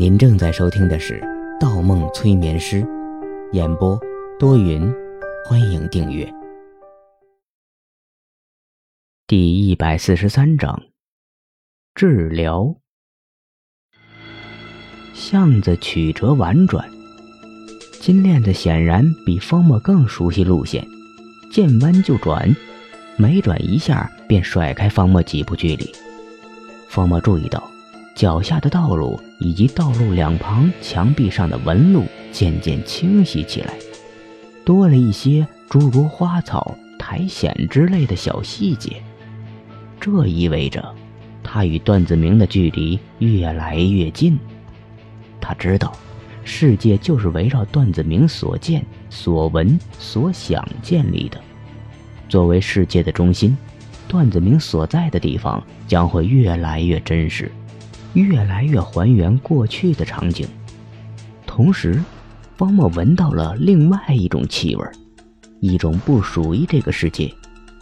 您正在收听的是《盗梦催眠师》，演播多云，欢迎订阅。第一百四十三章，治疗。巷子曲折婉转，金链子显然比方墨更熟悉路线，见弯就转，每转一下便甩开方墨几步距离。方墨注意到。脚下的道路以及道路两旁墙壁上的纹路渐渐清晰起来，多了一些诸如花草、苔藓之类的小细节。这意味着，他与段子明的距离越来越近。他知道，世界就是围绕段子明所见、所闻、所想建立的。作为世界的中心，段子明所在的地方将会越来越真实。越来越还原过去的场景，同时，方墨闻到了另外一种气味，一种不属于这个世界、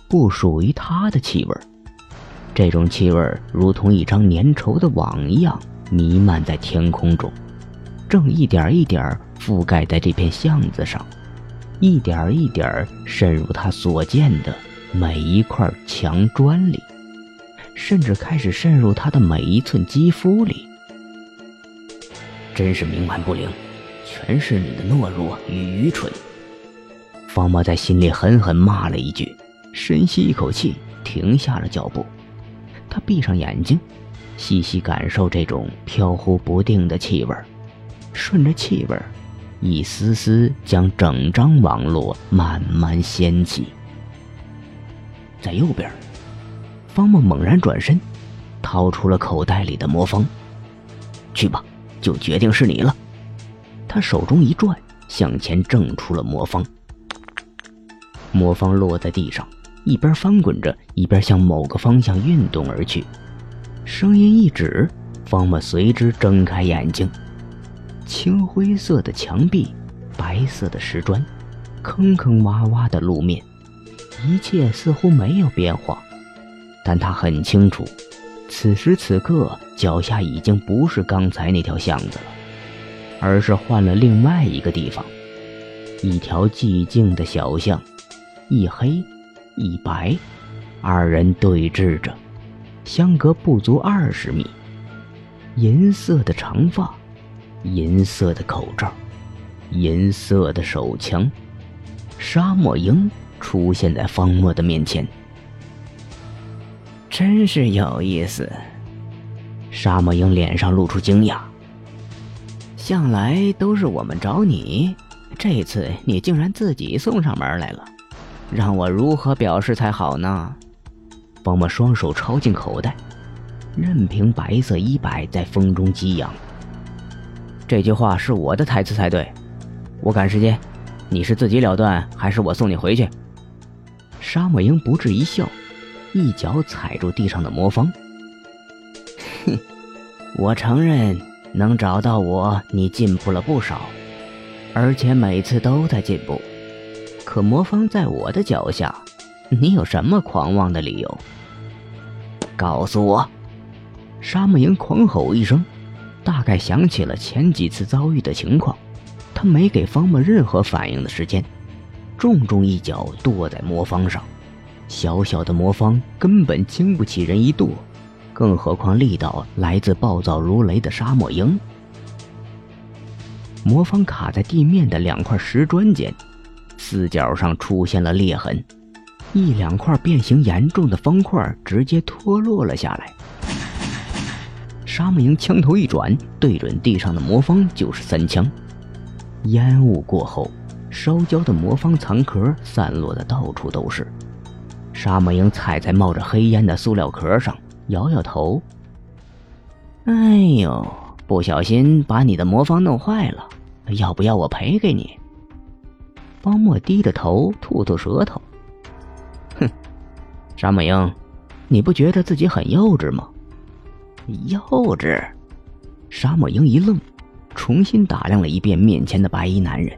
不属于他的气味。这种气味如同一张粘稠的网一样弥漫在天空中，正一点一点覆盖在这片巷子上，一点一点渗入他所见的每一块墙砖里。甚至开始渗入他的每一寸肌肤里。真是冥顽不灵，全是你的懦弱与愚蠢。方墨在心里狠狠骂了一句，深吸一口气，停下了脚步。他闭上眼睛，细细感受这种飘忽不定的气味，顺着气味，一丝丝将整张网络慢慢掀起。在右边。方梦猛然转身，掏出了口袋里的魔方。去吧，就决定是你了。他手中一转，向前挣出了魔方。魔方落在地上，一边翻滚着，一边向某个方向运动而去。声音一止，方梦随之睁开眼睛。青灰色的墙壁，白色的石砖，坑坑洼洼的路面，一切似乎没有变化。但他很清楚，此时此刻脚下已经不是刚才那条巷子了，而是换了另外一个地方，一条寂静的小巷，一黑一白，二人对峙着，相隔不足二十米。银色的长发，银色的口罩，银色的手枪，沙漠鹰出现在方墨的面前。真是有意思。沙漠鹰脸上露出惊讶。向来都是我们找你，这次你竟然自己送上门来了，让我如何表示才好呢？方墨双手抄进口袋，任凭白色衣摆在风中激扬。这句话是我的台词才对。我赶时间，你是自己了断，还是我送你回去？沙漠鹰不置一笑。一脚踩住地上的魔方，哼，我承认能找到我，你进步了不少，而且每次都在进步。可魔方在我的脚下，你有什么狂妄的理由？告诉我！沙漠鹰狂吼一声，大概想起了前几次遭遇的情况，他没给方墨任何反应的时间，重重一脚跺在魔方上。小小的魔方根本经不起人一跺，更何况力道来自暴躁如雷的沙漠鹰。魔方卡在地面的两块石砖间，四角上出现了裂痕，一两块变形严重的方块直接脱落了下来。沙漠鹰枪头一转，对准地上的魔方就是三枪。烟雾过后，烧焦的魔方残壳散落的到处都是。沙漠鹰踩在冒着黑烟的塑料壳上，摇摇头：“哎呦，不小心把你的魔方弄坏了，要不要我赔给你？”方墨低着头吐吐舌头：“哼，沙漠鹰，你不觉得自己很幼稚吗？”幼稚？沙漠鹰一愣，重新打量了一遍面前的白衣男人。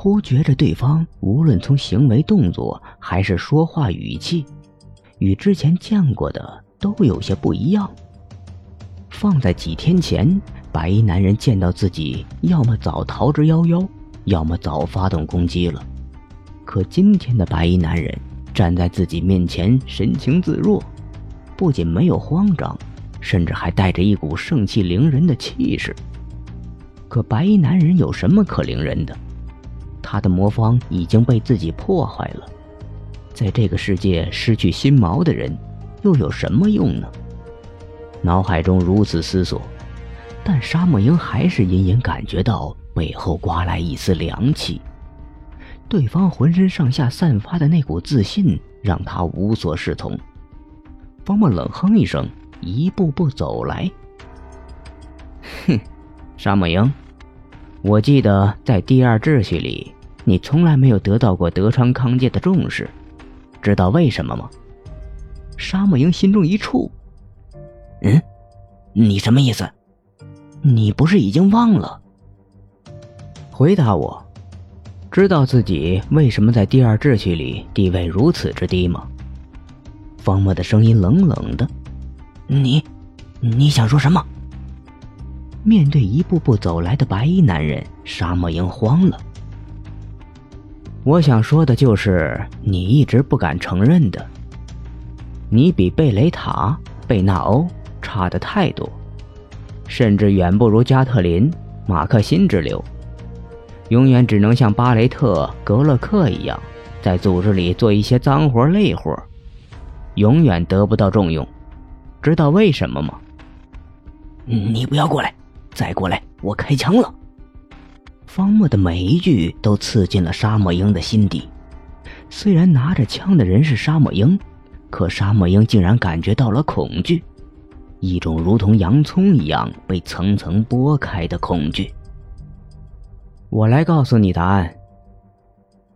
忽觉着对方无论从行为动作还是说话语气，与之前见过的都有些不一样。放在几天前，白衣男人见到自己，要么早逃之夭夭，要么早发动攻击了。可今天的白衣男人站在自己面前，神情自若，不仅没有慌张，甚至还带着一股盛气凌人的气势。可白衣男人有什么可凌人的？他的魔方已经被自己破坏了，在这个世界失去心毛的人，又有什么用呢？脑海中如此思索，但沙漠鹰还是隐隐感觉到背后刮来一丝凉气。对方浑身上下散发的那股自信，让他无所适从。方墨冷哼一声，一步步走来。哼，沙漠鹰，我记得在第二秩序里，你从来没有得到过德川康介的重视，知道为什么吗？沙漠鹰心中一触。嗯，你什么意思？你不是已经忘了？回答我，知道自己为什么在第二秩序里地位如此之低吗？方墨的声音冷冷的。你，你想说什么？面对一步步走来的白衣男人，沙漠鹰慌了。我想说的就是你一直不敢承认的，你比贝雷塔、贝纳欧。差的太多，甚至远不如加特林、马克辛之流。永远只能像巴雷特、格勒克一样，在组织里做一些脏活累活，永远得不到重用。知道为什么吗？你不要过来，再过来我开枪了！方墨的每一句都刺进了沙漠鹰的心底。虽然拿着枪的人是沙漠鹰，可沙漠鹰竟然感觉到了恐惧。一种如同洋葱一样被层层剥开的恐惧。我来告诉你答案。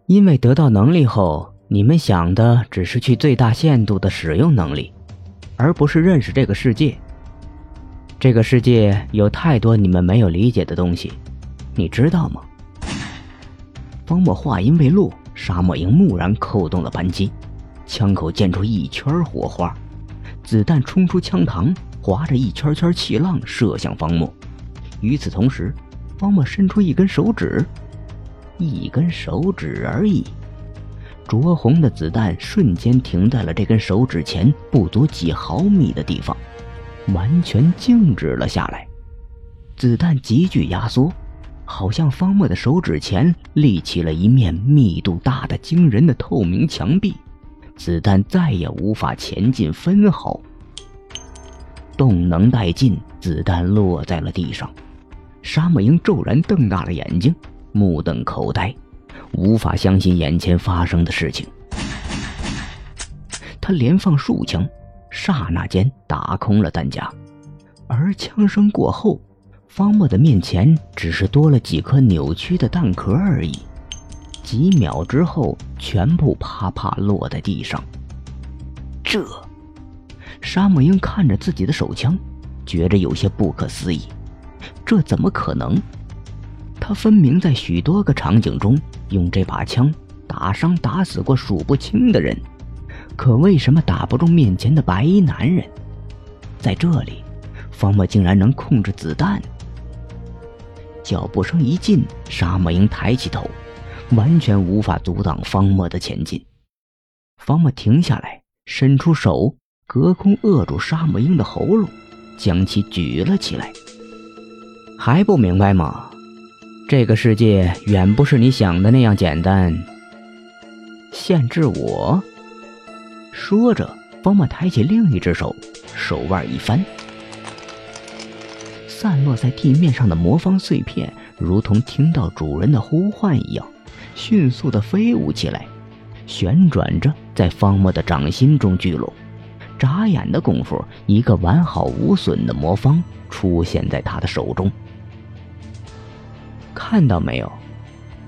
因为得到能力后，你们想的只是去最大限度的使用能力，而不是认识这个世界。这个世界有太多你们没有理解的东西，你知道吗？方墨话音未落，沙漠鹰蓦然扣动了扳机，枪口溅出一圈火花，子弹冲出枪膛。划着一圈圈气浪射向方墨，与此同时，方墨伸出一根手指，一根手指而已。灼红的子弹瞬间停在了这根手指前不足几毫米的地方，完全静止了下来。子弹急剧压缩，好像方墨的手指前立起了一面密度大的惊人的透明墙壁，子弹再也无法前进分毫。动能殆尽，子弹落在了地上。沙漠鹰骤然瞪大了眼睛，目瞪口呆，无法相信眼前发生的事情。他连放数枪，刹那间打空了弹夹，而枪声过后，方墨的面前只是多了几颗扭曲的弹壳而已。几秒之后，全部啪啪落在地上。这。沙漠鹰看着自己的手枪，觉着有些不可思议。这怎么可能？他分明在许多个场景中用这把枪打伤、打死过数不清的人，可为什么打不中面前的白衣男人？在这里，方墨竟然能控制子弹。脚步声一近，沙漠鹰抬起头，完全无法阻挡方墨的前进。方墨停下来，伸出手。隔空扼住沙漠鹰的喉咙，将其举了起来。还不明白吗？这个世界远不是你想的那样简单。限制我。说着，方墨抬起另一只手，手腕一翻，散落在地面上的魔方碎片，如同听到主人的呼唤一样，迅速的飞舞起来，旋转着在方墨的掌心中聚拢。眨眼的功夫，一个完好无损的魔方出现在他的手中。看到没有？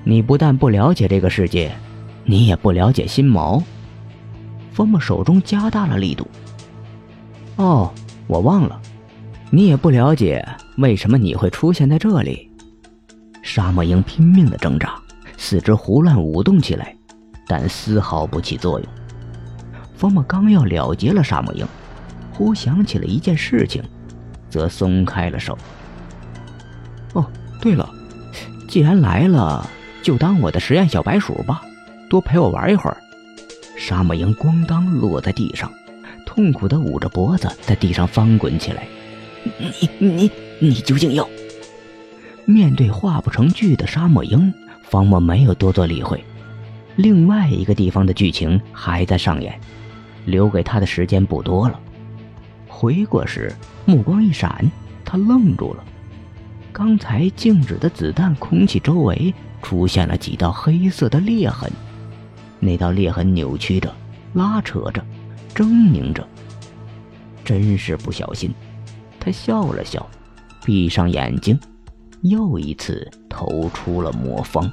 你不但不了解这个世界，你也不了解心毛。方墨手中加大了力度。哦，我忘了，你也不了解为什么你会出现在这里。沙漠鹰拼命的挣扎，四肢胡乱舞动起来，但丝毫不起作用。方墨刚要了结了沙漠鹰，忽想起了一件事情，则松开了手。哦，对了，既然来了，就当我的实验小白鼠吧，多陪我玩一会儿。沙漠鹰咣当落在地上，痛苦的捂着脖子，在地上翻滚起来。你你你究竟要？面对话不成句的沙漠鹰，方莫没有多做理会。另外一个地方的剧情还在上演，留给他的时间不多了。回过时，目光一闪，他愣住了。刚才静止的子弹空气周围出现了几道黑色的裂痕，那道裂痕扭曲着、拉扯着、狰狞着。真是不小心。他笑了笑，闭上眼睛，又一次投出了魔方。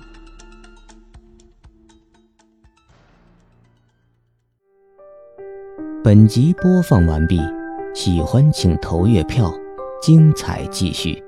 本集播放完毕，喜欢请投月票，精彩继续。